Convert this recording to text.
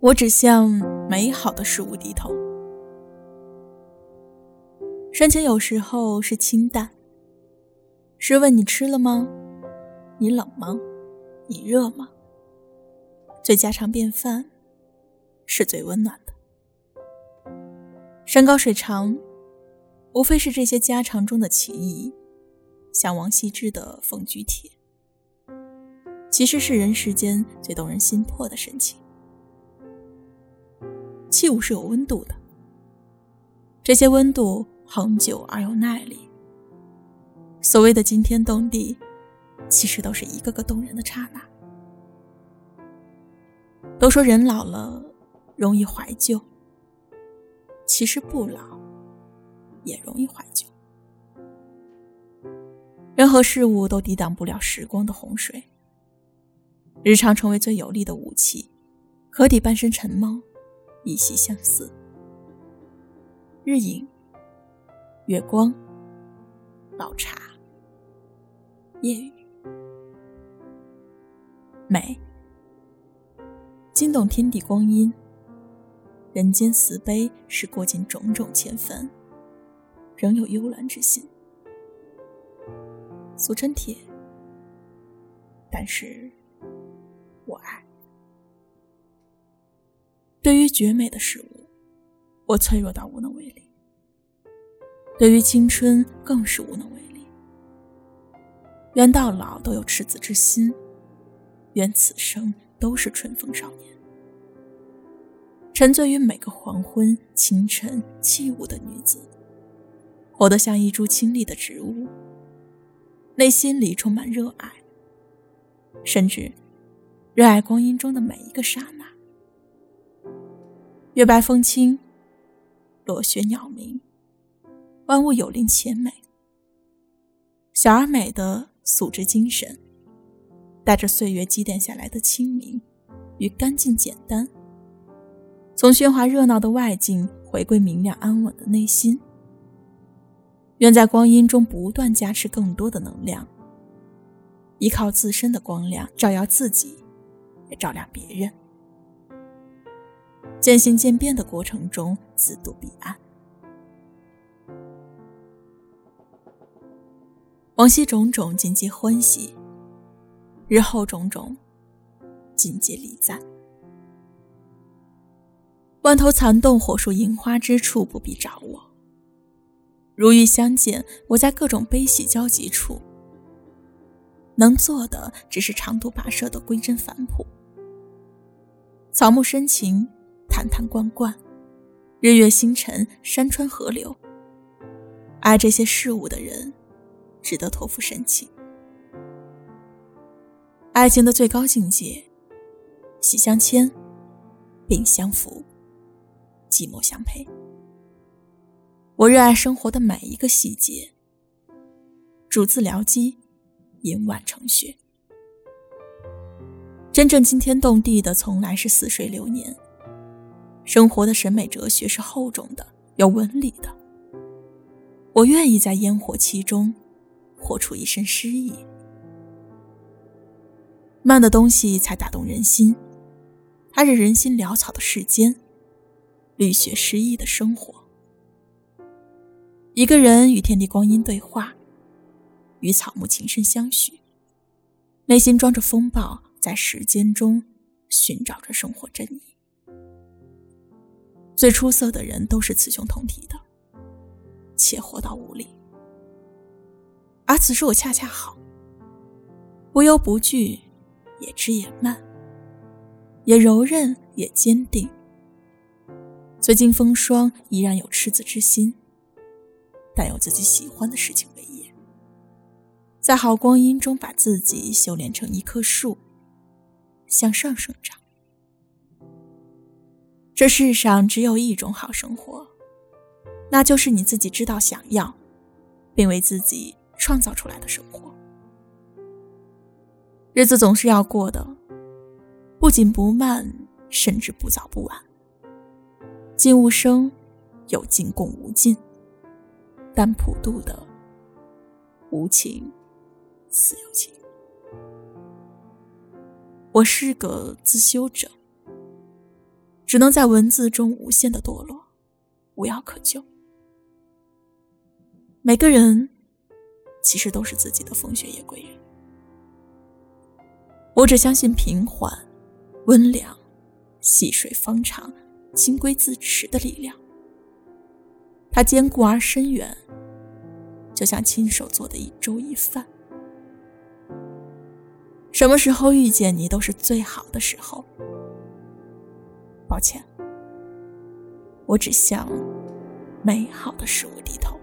我只向美好的事物低头。深情有时候是清淡。是问你吃了吗？你冷吗？你热吗？最家常便饭，是最温暖的。山高水长，无非是这些家常中的情谊，像王羲之的《凤居帖》，其实是人世间最动人心魄的深情。器物是有温度的，这些温度恒久而有耐力。所谓的惊天动地，其实都是一个个动人的刹那。都说人老了容易怀旧，其实不老也容易怀旧。任何事物都抵挡不了时光的洪水。日常成为最有力的武器，可抵半生尘梦。依稀相似，日影、月光、老茶、夜雨，美，惊动天地光阴。人间慈悲是过尽种种千帆，仍有幽兰之心。俗称铁，但是我爱。对于绝美的事物，我脆弱到无能为力；对于青春，更是无能为力。愿到老都有赤子之心，愿此生都是春风少年。沉醉于每个黄昏、清晨、起舞的女子，活得像一株清丽的植物，内心里充满热爱，甚至热爱光阴中的每一个刹那。月白风清，落雪鸟鸣，万物有灵且美。小而美的素质精神，带着岁月积淀下来的清明与干净简单，从喧哗热闹的外境回归明亮安稳的内心。愿在光阴中不断加持更多的能量，依靠自身的光亮照耀自己，也照亮别人。渐行渐变的过程中，自渡彼岸。往昔种种，尽皆欢喜；日后种种，尽皆礼赞。万头残动，火树银花之处，不必找我。如遇相见，我在各种悲喜交集处，能做的只是长途跋涉的归真返璞。草木深情。坛坛罐罐，日月星辰，山川河流。爱这些事物的人，值得托付深情。爱情的最高境界，喜相牵，病相扶，寂寞相陪。我热爱生活的每一个细节，逐字疗机，饮晚成雪。真正惊天动地的，从来是似水流年。生活的审美哲学是厚重的，有纹理的。我愿意在烟火气中，活出一身诗意。慢的东西才打动人心，它是人心潦草的世间，绿雪诗意的生活。一个人与天地光阴对话，与草木情深相许，内心装着风暴，在时间中寻找着生活真意。最出色的人都是雌雄同体的，且活到无力。而此时我恰恰好，无忧不惧，也知也慢，也柔韧也坚定。虽经风霜依然有赤子之心，但有自己喜欢的事情为业，在好光阴中把自己修炼成一棵树，向上生长。这世上只有一种好生活，那就是你自己知道想要，并为自己创造出来的生活。日子总是要过的，不紧不慢，甚至不早不晚。静无声，有静共无尽，但普渡的无情似有情。我是个自修者。只能在文字中无限的堕落，无药可救。每个人其实都是自己的风雪夜归人。我只相信平缓、温良、细水方长、清规自持的力量。它坚固而深远，就像亲手做的一粥一饭。什么时候遇见你都是最好的时候。抱歉，我只向美好的事物低头。